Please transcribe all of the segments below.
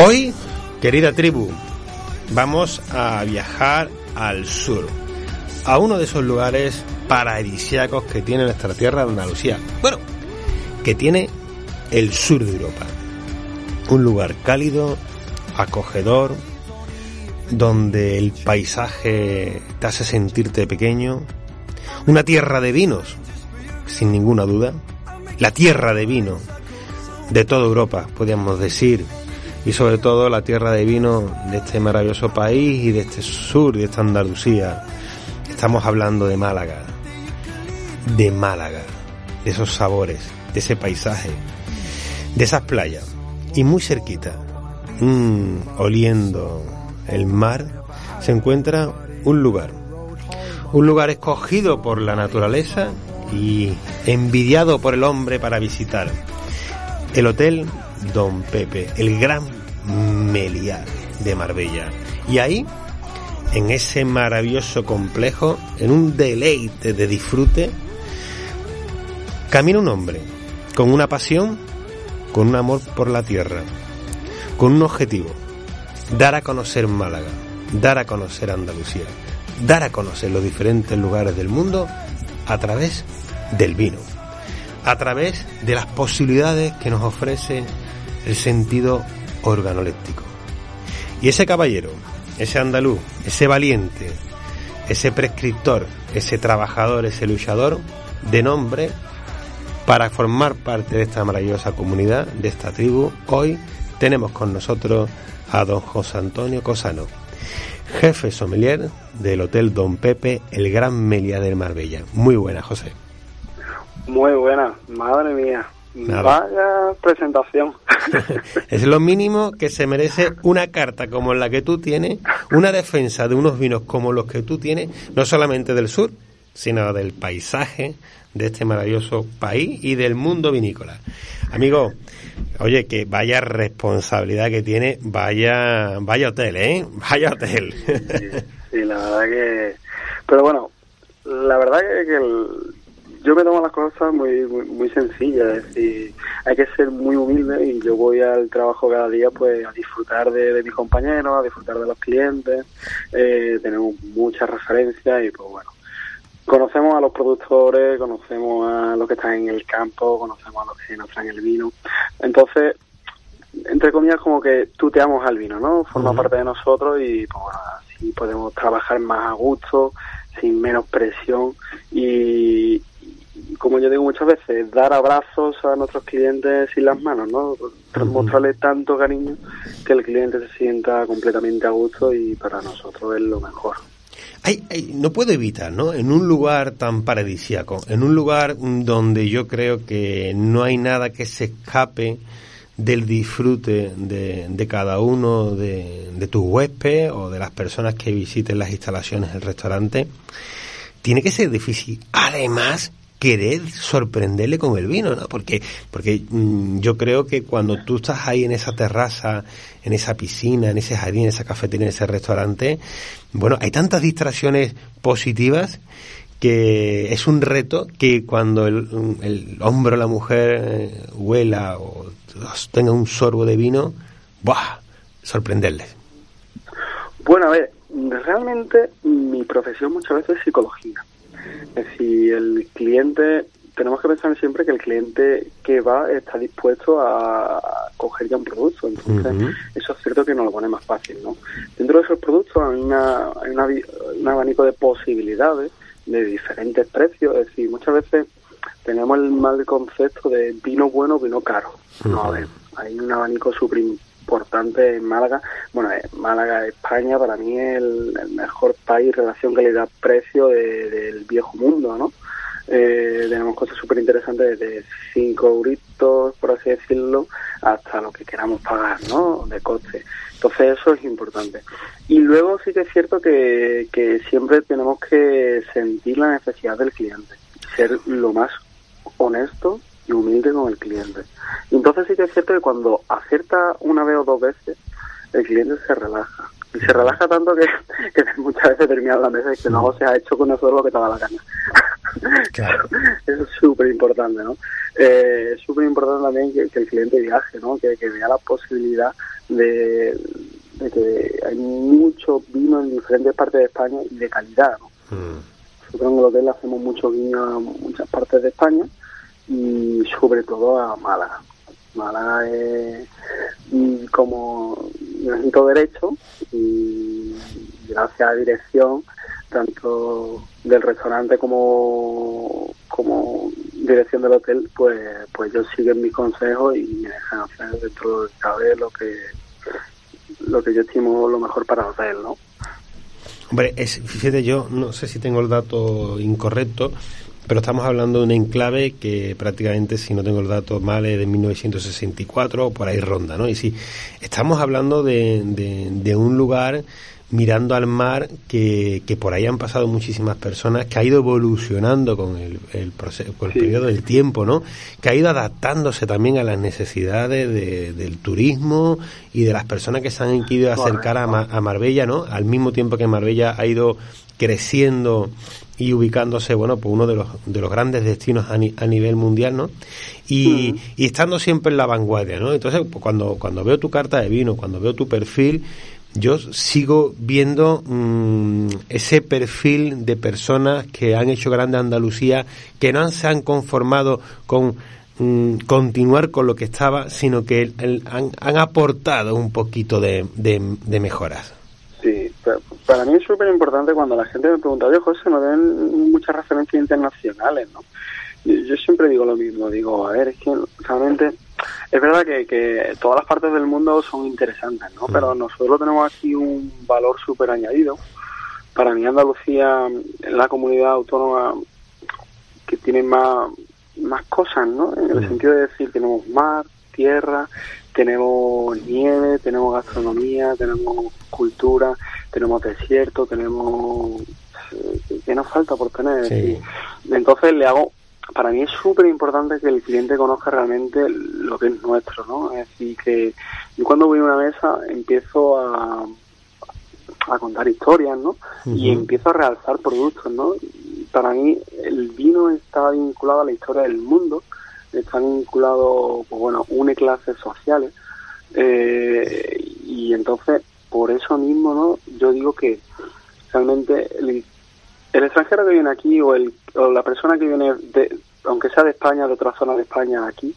Hoy, querida tribu, vamos a viajar al sur, a uno de esos lugares paradisíacos que tiene nuestra tierra de Andalucía. Bueno, que tiene el sur de Europa. Un lugar cálido, acogedor, donde el paisaje te hace sentirte pequeño. Una tierra de vinos, sin ninguna duda. La tierra de vino de toda Europa, podríamos decir. Y sobre todo la tierra de vino de este maravilloso país y de este sur, de esta Andalucía. Estamos hablando de Málaga. De Málaga. De esos sabores, de ese paisaje, de esas playas. Y muy cerquita, mmm, oliendo el mar, se encuentra un lugar. Un lugar escogido por la naturaleza y envidiado por el hombre para visitar. El Hotel Don Pepe, el gran Meliá de Marbella. Y ahí, en ese maravilloso complejo, en un deleite de disfrute, camina un hombre con una pasión, con un amor por la tierra, con un objetivo, dar a conocer Málaga, dar a conocer Andalucía, dar a conocer los diferentes lugares del mundo a través del vino, a través de las posibilidades que nos ofrece el sentido organoléptico. Y ese caballero, ese andaluz, ese valiente, ese prescriptor, ese trabajador, ese luchador, de nombre, para formar parte de esta maravillosa comunidad, de esta tribu, hoy tenemos con nosotros a don José Antonio Cosano, jefe sommelier del Hotel Don Pepe, el Gran Melia del Marbella. Muy buena, José. Muy buena, madre mía. Vaya presentación. es lo mínimo que se merece una carta como la que tú tienes, una defensa de unos vinos como los que tú tienes, no solamente del sur, sino del paisaje de este maravilloso país y del mundo vinícola. Amigo, oye, que vaya responsabilidad que tiene, vaya, vaya hotel, ¿eh? Vaya hotel. Sí, la verdad que... Pero bueno, la verdad que, el, yo me tomo las cosas muy, muy, sencillas, es decir, hay que ser muy humilde y yo voy al trabajo cada día pues a disfrutar de, mis compañeros, a disfrutar de los clientes, eh, tenemos muchas referencias y pues bueno, conocemos a los productores, conocemos a los que están en el campo, conocemos a los que nos traen el vino. Entonces, entre comillas, como que tuteamos al vino, ¿no? Forma parte de nosotros y pues bueno, así podemos trabajar más a gusto, sin menos presión y, como yo digo muchas veces, dar abrazos a nuestros clientes sin las manos, ¿no? Mostrarles tanto cariño que el cliente se sienta completamente a gusto y para nosotros es lo mejor no puedo evitar, ¿no? En un lugar tan paradisíaco, en un lugar donde yo creo que no hay nada que se escape del disfrute de, cada uno de, de tus huéspedes o de las personas que visiten las instalaciones del restaurante, tiene que ser difícil. Además, querer sorprenderle con el vino, ¿no? Porque, porque mm, yo creo que cuando tú estás ahí en esa terraza, en esa piscina, en ese jardín, en esa cafetería, en ese restaurante, bueno, hay tantas distracciones positivas que es un reto que cuando el, el hombre o la mujer eh, huela o tenga un sorbo de vino, ¡buah! sorprenderles. Bueno, a ver, realmente mi profesión muchas veces es psicología. Es decir, el cliente, tenemos que pensar siempre que el cliente que va está dispuesto a coger ya un producto. Entonces, eso es cierto que nos lo pone más fácil, ¿no? Dentro de esos productos hay, una, hay un abanico de posibilidades de diferentes precios. Es decir, muchas veces tenemos el mal concepto de vino bueno, vino caro. No, a ver, hay un abanico súper importante en Málaga. Bueno, eh, Málaga, España, para mí es el, mejor país relación calidad-precio del viejo mundo, ¿no? Eh, tenemos cosas súper interesantes desde 5 euritos, por así decirlo, hasta lo que queramos pagar, ¿no? De coste. Entonces eso es importante. Y luego sí que es cierto que, que siempre tenemos que sentir la necesidad del cliente, ser lo más honesto y humilde con el cliente. Entonces sí que es cierto que cuando acierta una vez o dos veces, el cliente se relaja. Y se relaja tanto que, muchas veces termina la mesa y que no se ha hecho con nosotros lo que estaba la gana. Claro. Eso es súper importante, ¿no? Eh, es súper importante también que, el cliente viaje, ¿no? Que, vea la posibilidad de, que hay mucho vino en diferentes partes de España y de calidad. ¿no? Mm. Nosotros en el hotel hacemos mucho vino a muchas partes de España y sobre todo a Málaga. Málaga es como necesito derecho y gracias a dirección tanto del restaurante como como dirección del hotel pues pues ellos siguen mis consejos y me dejan hacer dentro de cabe lo que lo que yo estimo lo mejor para el hotel no Hombre, es, fíjate, yo no sé si tengo el dato incorrecto, pero estamos hablando de un enclave que prácticamente, si no tengo el dato mal, es de 1964 o por ahí ronda, ¿no? Y si estamos hablando de, de, un lugar mirando al mar que, que, por ahí han pasado muchísimas personas, que ha ido evolucionando con el, el, proceso, con el periodo del tiempo, ¿no? Que ha ido adaptándose también a las necesidades del turismo y de las personas que se han ido a acercar a, a Marbella, ¿no? Al mismo tiempo que Marbella ha ido creciendo y ubicándose, bueno, pues uno de los, de los grandes destinos a, nivel mundial, ¿no? Y, y, estando siempre en la vanguardia, ¿no? Entonces, pues, cuando, cuando veo tu carta de vino, cuando veo tu perfil, yo sigo viendo mm, ese perfil de personas que han hecho grande Andalucía, que no se han conformado con mm, continuar con lo que estaba, sino que han, han, aportado un poquito de, de mejoras. Sí, para mí es súper importante cuando la gente me pregunta, oye José, no ven muchas referencias internacionales, ¿no? Yo, siempre digo lo mismo, digo, a ver, es que realmente es verdad que, que todas las partes del mundo son interesantes, ¿no? Pero nosotros tenemos aquí un valor súper añadido. Para mí Andalucía es la comunidad autónoma que tiene más, más cosas, ¿no? En el sentido de decir, tenemos mar, tierra, tenemos nieve, tenemos gastronomía, tenemos cultura, tenemos desierto, tenemos... Eh, ¿Qué nos falta por tener? Entonces le hago... Para mí es súper importante que el cliente conozca realmente lo que es nuestro, ¿no? Es decir, que yo cuando voy a una mesa empiezo a, a contar historias, ¿no? Y empiezo a realzar productos, ¿no? Para mí el vino está vinculado a la historia del mundo, están vinculados, pues bueno, une clases sociales. Eh, y entonces, por eso mismo, ¿no? Yo digo que realmente el, extranjero que viene aquí o, el, o la persona que viene, de, aunque sea de España, de otra zona de España aquí,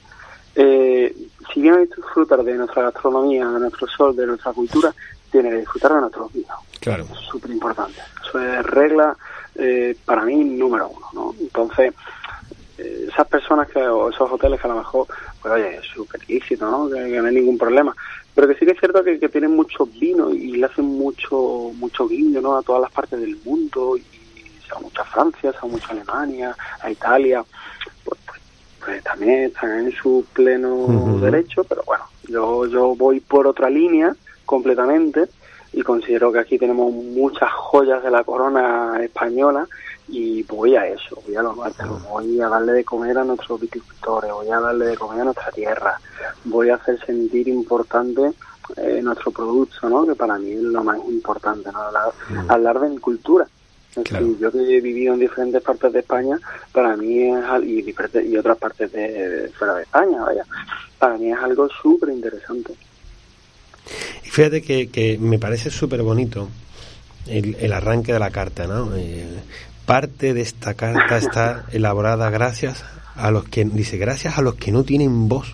eh, si viene a disfrutar de nuestra gastronomía, de nuestro sol, de nuestra cultura, tiene que disfrutar de nuestros vinos. Claro. Es súper importante. Eso es regla eh, para mí número uno, ¿no? Entonces, esas personas que, o esos hoteles que a lo mejor, pues oye, es súper lícito, ¿no? Que, no hay ningún problema. Pero que sí que es cierto que, tienen mucho vino y le hacen mucho mucho guiño, ¿no? A todas las partes del mundo y sea mucho a Francia, sea mucho a Alemania, a Italia, pues, pues, pues también están en su pleno derecho, pero bueno, yo, yo voy por otra línea completamente y considero que aquí tenemos muchas joyas de la corona española y voy a eso, voy a lo nuestro, voy a darle de comer a nuestros viticultores, voy a darle de comer a nuestra tierra, voy a hacer sentir importante eh, nuestro producto, ¿no? que para mí es lo más importante, ¿no? hablar, de mi cultura. yo que he vivido en diferentes partes de España, para mí es y, y otras partes de, fuera de España, vaya, para mí es algo súper interesante. Y fíjate que, que me parece súper bonito el, el, arranque de la carta, ¿no? Eh, parte de esta carta está elaborada gracias a los que, dice, gracias a los que no tienen voz,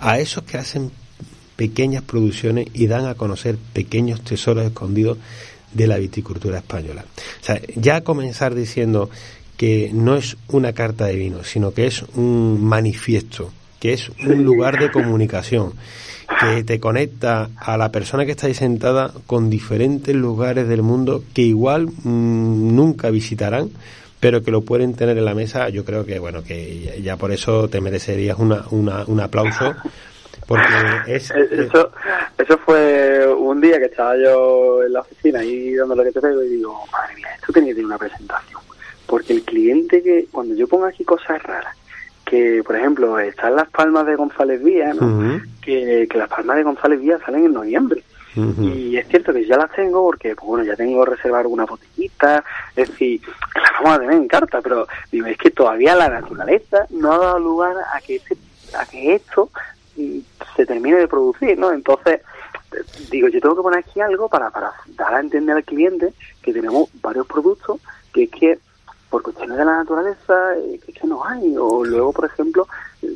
a esos que hacen pequeñas producciones y dan a conocer pequeños tesoros escondidos de la viticultura española. Ya comenzar diciendo que no es una carta de vino, sino que es un manifiesto, que es un lugar de comunicación, que te conecta a la persona que está ahí sentada con diferentes lugares del mundo que igual mm, nunca visitarán, pero que lo pueden tener en la mesa. Yo creo que, bueno, que ya, por eso te merecerías una, una, un aplauso. Porque es, eh, eso, eso fue un día que estaba yo en la oficina y dando lo que te pego y digo, madre mía, esto tenía que tener una presentación. Porque el cliente que, cuando yo pongo aquí cosas raras, que, por ejemplo, están las palmas de González Vía, que, las palmas de González Vía salen en noviembre. Y es cierto que ya las tengo porque, pues, bueno, ya tengo reservar alguna botellita, es decir, las vamos a tener en carta, pero digo, es que todavía la naturaleza no ha dado lugar a que, este, a que esto mm, se termine de producir, ¿no? Entonces, digo, yo tengo que poner aquí algo para, para dar a entender al cliente que tenemos varios productos que es que por cuestiones de la naturaleza eh, que que no hay. O luego, por ejemplo,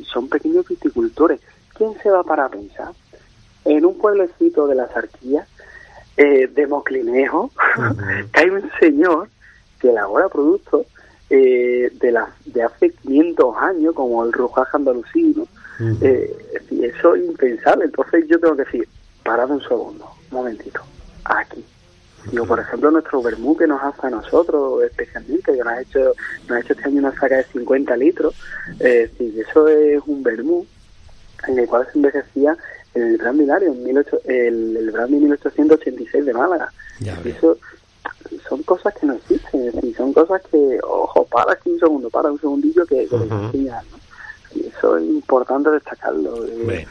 son pequeños viticultores. ¿Quién se va para pensar? En un pueblecito de la Sarquía, eh, de Moclinejo, que hay un señor que elabora productos eh, de, la, de hace 500 años, como el rojaje andalusino. Eh, y eso es impensable. Entonces yo tengo que decir, parad un segundo, un momentito, aquí. Digo, por ejemplo, nuestro vermú que nos hace a nosotros especialmente, que nos ha hecho, nos ha hecho este año una saca de 50 litros, eh, eso es un vermú en el cual se envejecía el Gran Binario, en el, el Brandy 1886 de Málaga. eso son cosas que no existen, son cosas que, ojo, para aquí un segundo, para un segundillo que, que ¿no? Y eso es importante destacarlo. Eh,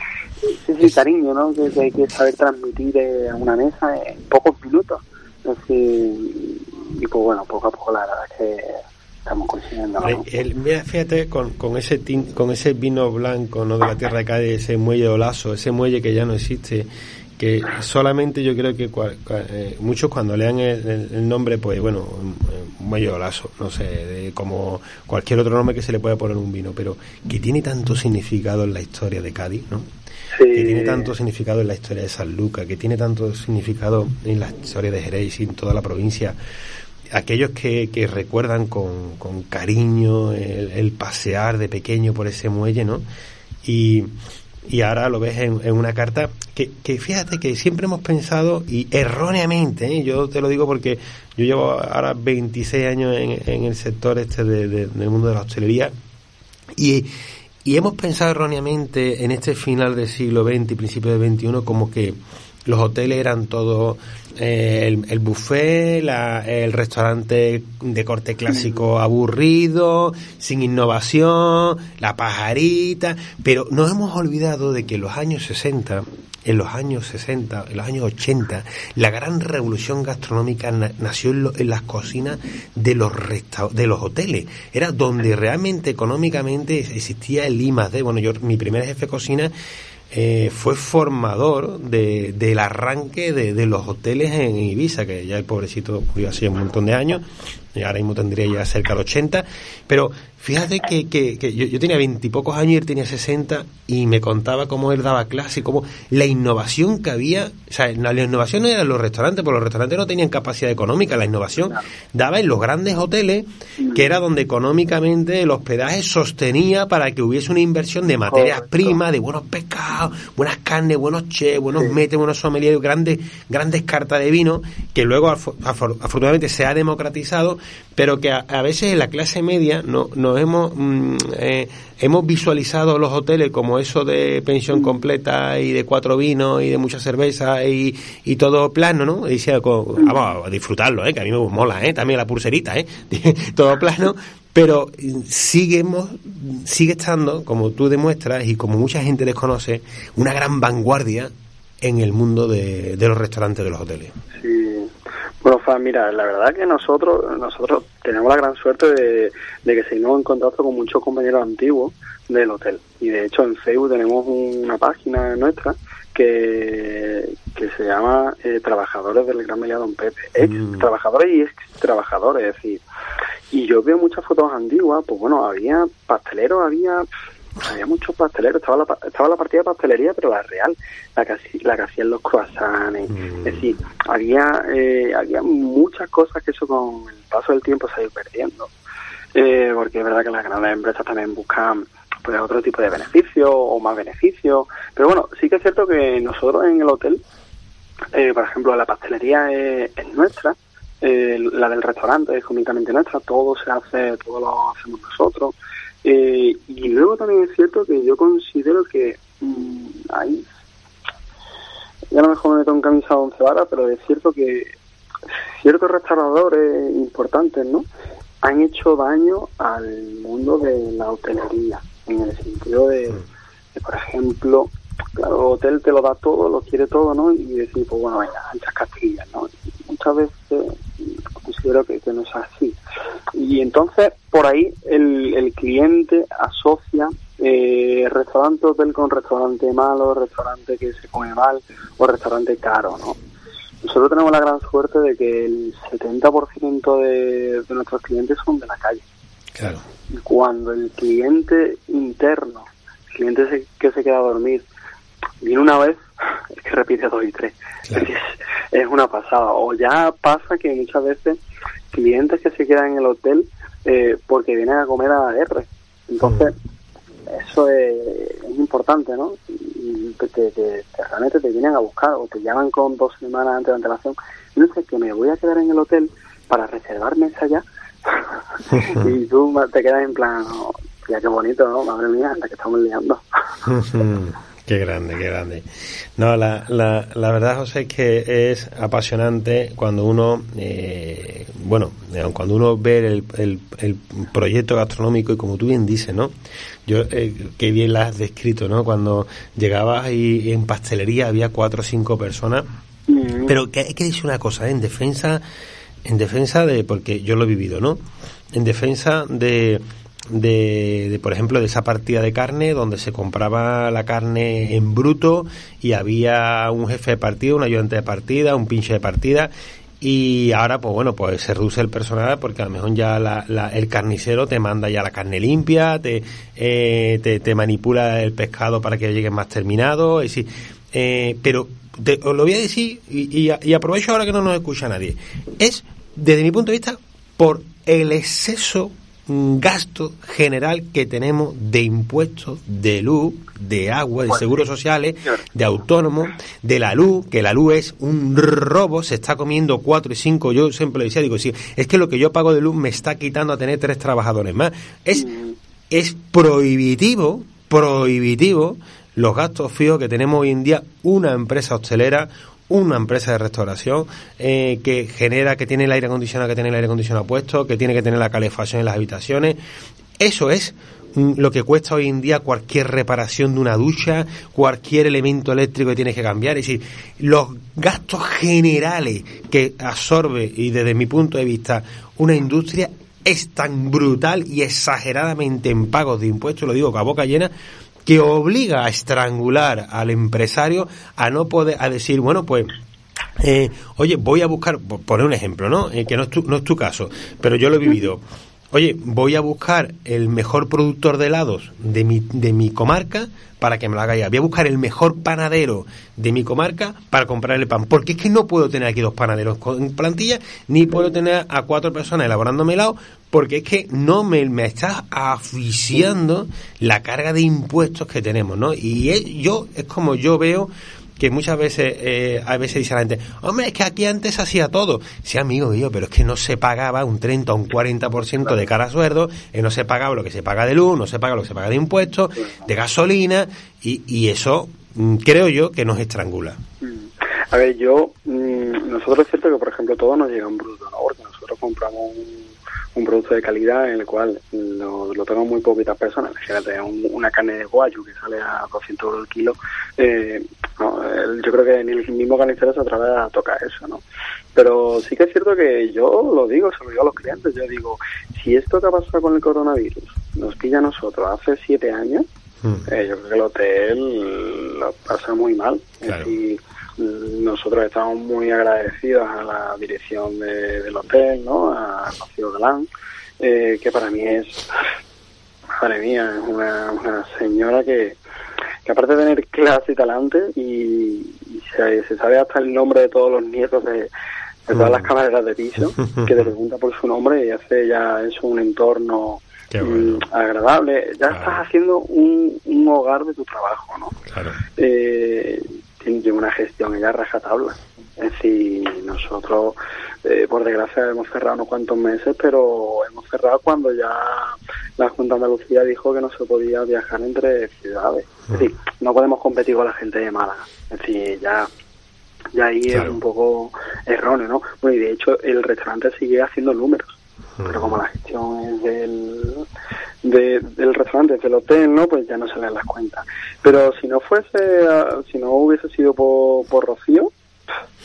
sí, cariño, ¿no? Que, hay que saber transmitir eh, a una mesa en pocos minutos. Así, y pues bueno, poco a poco la verdad es que estamos consiguiendo. El, mira, fíjate, con, con, ese con ese vino blanco no de la tierra de Cádiz, ese muelle de Olaso, ese muelle que ya no existe, que solamente yo creo que eh, muchos cuando lean el, nombre, pues bueno, Olaso, no sé, de, como cualquier otro nombre que se le pueda poner un vino, pero que tiene tanto significado en la historia de Cádiz, ¿no? que tiene tanto significado en la historia de San Lucas, que tiene tanto significado en la historia de Jerez y en toda la provincia. Aquellos que, que recuerdan con, con cariño el, pasear de pequeño por ese muelle, ¿no? Y, y ahora lo ves en, una carta que, que, fíjate que siempre hemos pensado, y erróneamente, ¿eh? yo te lo digo porque yo llevo ahora 26 años en, en el sector este de, del mundo de la hostelería, y, y hemos pensado erróneamente en este final del siglo XX y principio del XXI como que los hoteles eran todo eh, el, el, buffet, el restaurante de corte clásico aburrido, sin innovación, la pajarita, pero nos hemos olvidado de que en los años 60 en los años 60, en los años 80, la gran revolución gastronómica nació en, las cocinas de los de los hoteles. Era donde realmente económicamente existía el I más Bueno, yo, mi primer jefe de cocina eh, fue formador de, del arranque de, de, los hoteles en Ibiza, que ya el pobrecito murió hace un montón de años, y ahora mismo tendría ya cerca de 80, pero Fíjate que, que, que yo, yo, tenía veintipocos años y él tenía sesenta y me contaba cómo él daba clase, cómo la innovación que había, o sea, la, innovación no era en los restaurantes, porque los restaurantes no tenían capacidad económica, la innovación daba en los grandes hoteles, que era donde económicamente el hospedaje sostenía para que hubiese una inversión de materias primas, de buenos pescados, buenas carnes, buenos che, buenos metes, buenos sommeliers, grandes, grandes cartas de vino, que luego afortunadamente se ha democratizado, pero que a, a veces en la clase media no, no hemos, mm, eh, hemos visualizado los hoteles como eso de pensión mm. completa y de cuatro vinos y de mucha cerveza y, y todo plano, ¿no? Y mm. vamos a disfrutarlo, ¿eh? que a mí me mola, ¿eh? también la pulserita, ¿eh? todo plano, pero seguimos, sigue estando, como tú demuestras y como mucha gente desconoce, una gran vanguardia en el mundo de, de los restaurantes de los hoteles. Sí bueno, mira, la verdad que nosotros nosotros tenemos la gran suerte de, que seguimos en contacto con muchos compañeros antiguos del hotel. Y de hecho en Facebook tenemos una página nuestra que, que se llama eh, Trabajadores del Gran Meliá Don Pepe. Ex mm. trabajadores y ex trabajadores, es decir. Y yo veo muchas fotos antiguas, pues bueno, había pasteleros, había había muchos pasteleros, estaba la, estaba la partida de pastelería, pero la real, la que, la que hacían los croissants, mm. es decir, había, eh, había muchas cosas que eso con el paso del tiempo se ha ido perdiendo, eh, porque es verdad que las grandes empresas también buscan pues otro tipo de beneficios o más beneficios, pero bueno, sí que es cierto que nosotros en el hotel, eh, por ejemplo, la pastelería es, nuestra, la del restaurante es completamente nuestra, todo se hace, todo lo hacemos nosotros, eh, y luego también es cierto que yo considero que mmm, hay, ya a lo mejor me meto en camisa once varas, pero es cierto que ciertos restauradores importantes, ¿no? Han hecho daño al mundo de la hotelería, en el sentido de, por ejemplo, claro, el hotel te lo da todo, lo quiere todo, ¿no? Y decir, pues bueno, venga, anchas castillas, ¿no? muchas veces considero que, que no es así. Y entonces, por ahí, el, el cliente asocia eh, restaurante hotel con restaurante malo, restaurante que se come mal o restaurante caro, ¿no? Nosotros tenemos la gran suerte de que el 70% de, de nuestros clientes son de la calle. Claro. Y cuando el cliente interno, el cliente que se queda a dormir, viene una vez, es que repite dos y tres. Claro. Es, es una pasada. O ya pasa que muchas veces clientes que se quedan en el hotel eh, porque vienen a comer a R. Entonces, eso es, es importante, ¿no? Y te, te- te- te- realmente te vienen a buscar o te llaman con dos semanas antes de antelación. No sé, que me voy a quedar en el hotel para reservar mesa ya. y tú te quedas en plan, oh, ya qué bonito, ¿no? Madre mía, la que estamos liando. qué grande, qué grande. No, la, la, la verdad, José, es que es apasionante cuando uno, eh, bueno, eh, cuando uno ve el, el, el proyecto gastronómico y como tú bien dices, ¿no? Yo, eh, qué bien la has descrito, ¿no? Cuando llegabas y en pastelería había cuatro o cinco personas Mm, pero que hay que decir una cosa, ¿eh? en defensa, en defensa de, porque yo lo he vivido, ¿no? En defensa de, de, por ejemplo, de esa partida de carne donde se compraba la carne en bruto y había un jefe de partida, un ayudante de partida, un pinche de partida y ahora, pues bueno, pues se reduce el personal porque a lo mejor ya la- la- el carnicero te manda ya la carne limpia, te, eh, te, manipula el pescado para que llegue más terminado. Es decir, eh, pero te- os lo voy a decir y, aprovecho ahora que no nos escucha nadie. Es, desde mi punto de vista, por el exceso gasto general que tenemos de impuestos, de luz, de agua, de seguros sociales, de autónomos, de la luz, que la luz es un robo, se está comiendo cuatro y cinco, yo siempre lo decía, digo, sí, es que lo que yo pago de luz me está quitando a tener tres trabajadores más. Es, Mm. es prohibitivo, prohibitivo los gastos fijos que tenemos hoy en día una empresa hostelera, una empresa de restauración eh, que genera, que tiene el aire acondicionado, que tiene el aire acondicionado puesto, que tiene que tener la calefacción en las habitaciones. Eso es mm, lo que cuesta hoy en día cualquier reparación de una ducha, cualquier elemento eléctrico que tienes que cambiar. Es decir, los gastos generales que absorbe, y desde mi punto de vista, una industria es tan brutal y exageradamente en pagos de impuestos, lo digo la boca llena, que obliga a estrangular al empresario a no poder, a decir, bueno, pues eh, oye, voy a buscar, poner un ejemplo, ¿no? Eh, que no es, tu, no es tu caso, pero yo lo he vivido. Oye, voy a buscar el mejor productor de helados de mi, de mi comarca para que me lo haga ya. Voy a buscar el mejor panadero de mi comarca para comprar el pan. Porque es que no puedo tener aquí dos panaderos con plantilla, ni puedo tener a cuatro personas elaborándome helado, porque es que no me, me está asfixiando la carga de impuestos que tenemos, ¿no? Y es- yo, es como yo veo que muchas veces eh, a veces dice la gente, hombre, es que aquí antes hacía todo. Sí, amigo yo, pero es que no se pagaba un 30 o un 40% de cara a sueldo, eh, no se pagaba lo que se paga de luz, no se paga lo que se paga de impuestos, de gasolina, y, eso mm, creo yo que nos estrangula. A ver, yo, mm, nosotros es cierto que, por ejemplo, todo nos llega en bruto, ¿no? Porque nosotros compramos un, producto de calidad en el cual lo, lo muy poquitas personas. Fíjate, un- una carne de guayu que sale a 200 euros el kilo, eh, no, el- yo creo que ni el mismo carnicero se atreve a tocar eso, ¿no? Pero sí que es cierto que yo lo digo, se lo digo a los clientes, yo digo, si esto que ha pasado con el coronavirus nos pilla a nosotros hace siete años, Mm. eh, yo creo que el hotel lo pasa muy mal. Es Claro. decir, nosotros estamos muy agradecidos a la dirección de- del hotel, ¿no? A Rocío Galán, eh, que para mí es, madre mía, es una, una señora que, que aparte de tener clase y talante y, y se, se sabe hasta el nombre de todos los nietos de, de todas Mm. las camareras de piso, que te pregunta por su nombre y hace ya eso un entorno bueno. mm, agradable. Ya Claro. estás haciendo un, un hogar de tu trabajo, ¿no? Claro. Eh, tiene una gestión ella rajatabla. Es decir, nosotros, eh, por desgracia, hemos cerrado unos cuantos meses, pero hemos cerrado cuando ya la Junta de Andalucía dijo que no se podía viajar entre ciudades. Es decir, no podemos competir con la gente de Málaga. Es decir, ya, ya ahí Claro. es un poco erróneo, ¿no? Bueno, y de hecho, el restaurante sigue haciendo números pero como la gestión es del, de- del restaurante, del hotel, ¿no? Pues ya no se leen las cuentas. Pero si no fuese, ah, si no hubiese sido por, por Rocío,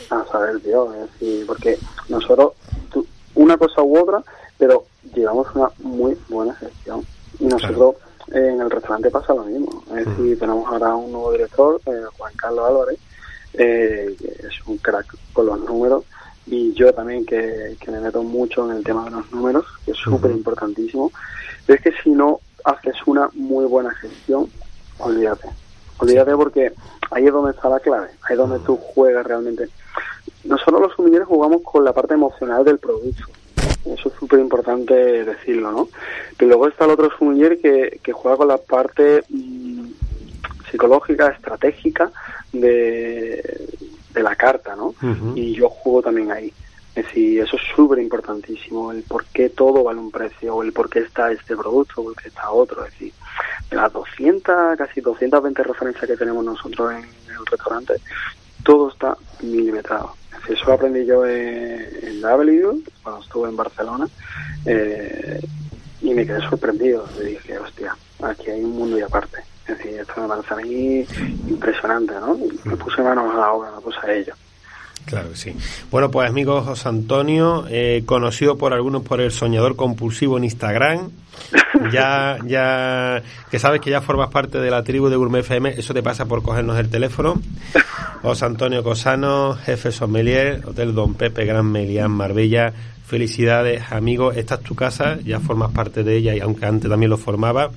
a saber Dios, es decir, porque nosotros, tú- una cosa u otra, pero llevamos una muy buena gestión. Y nosotros en el restaurante pasa lo mismo. Es decir, tenemos ahora un nuevo director, eh, Juan Carlos Álvarez, eh, que es un crack con los números, y yo también que, me meto mucho en el tema de los números, que es súper importantísimo. Pero es que si no haces una muy buena gestión, olvídate. Olvídate porque ahí es donde está la clave, ahí es donde tú juegas realmente. Nosotros los sumilleros jugamos con la parte emocional del producto. Eso es súper importante decirlo, ¿no? Pero luego está el otro sumiller que, que juega con la parte mm, psicológica, estratégica de, de la carta, ¿no? Y yo juego también ahí. Es decir, eso es súper importantísimo, el por qué todo vale un precio, o el por qué está este producto, o el está otro. Es decir, de las 200, casi 220 referencias que tenemos nosotros en el restaurante, todo está milimetrado. Eso aprendí yo en, W, cuando estuve en Barcelona, eh, y me quedé sorprendido. Le dije, hostia, aquí hay un mundo y aparte. Es decir, esto me parece a mí impresionante, ¿no? me puse manos a la obra, me puse a ello. Claro que sí. Bueno, pues amigo José Antonio, eh, conocido por algunos por el soñador compulsivo en Instagram, ya, ya, que sabes que ya formas parte de la tribu de Gourmet FM, eso te pasa por cogernos el teléfono. José Antonio Cosano, jefe sommelier, Hotel Don Pepe Gran Melián Marbella. Felicidades, amigo. Esta es tu casa, ya formas parte de ella y aunque antes también lo formaba.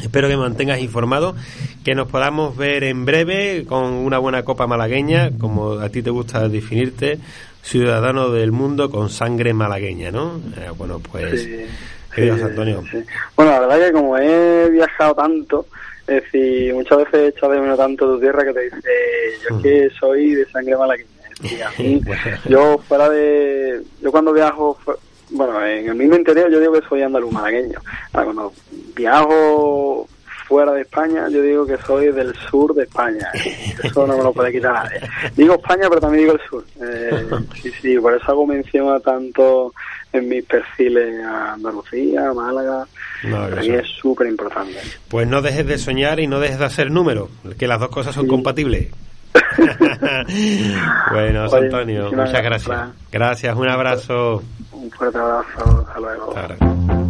Espero que me mantengas informado, que nos podamos ver en breve con una buena copa malagueña, como a ti te gusta definirte, ciudadano del mundo con sangre malagueña, ¿no? Eh, bueno, pues, sí, Antonio. Bueno, la verdad que como he viajado tanto, es decir, muchas veces he echado de menos tanto tu tierra que te dice, yo es que soy de sangre malagueña. yo fuera de, yo cuando viajo bueno, en el mismo interior yo digo que soy andaluz malagueño. cuando viajo fuera de España, yo digo que soy del sur de España. Eso no me lo puede quitar nadie. Digo España, pero también digo el sur. Eh, sí, sí, por eso hago mención a tanto en mis perfiles a Andalucía, Málaga. para mí es súper importante. Pues no dejes de soñar y no dejes de hacer números, que las dos cosas son compatibles. bueno, Antonio, muchas gracias. Gracias, un abrazo. Un fuerte abrazo. Hasta luego.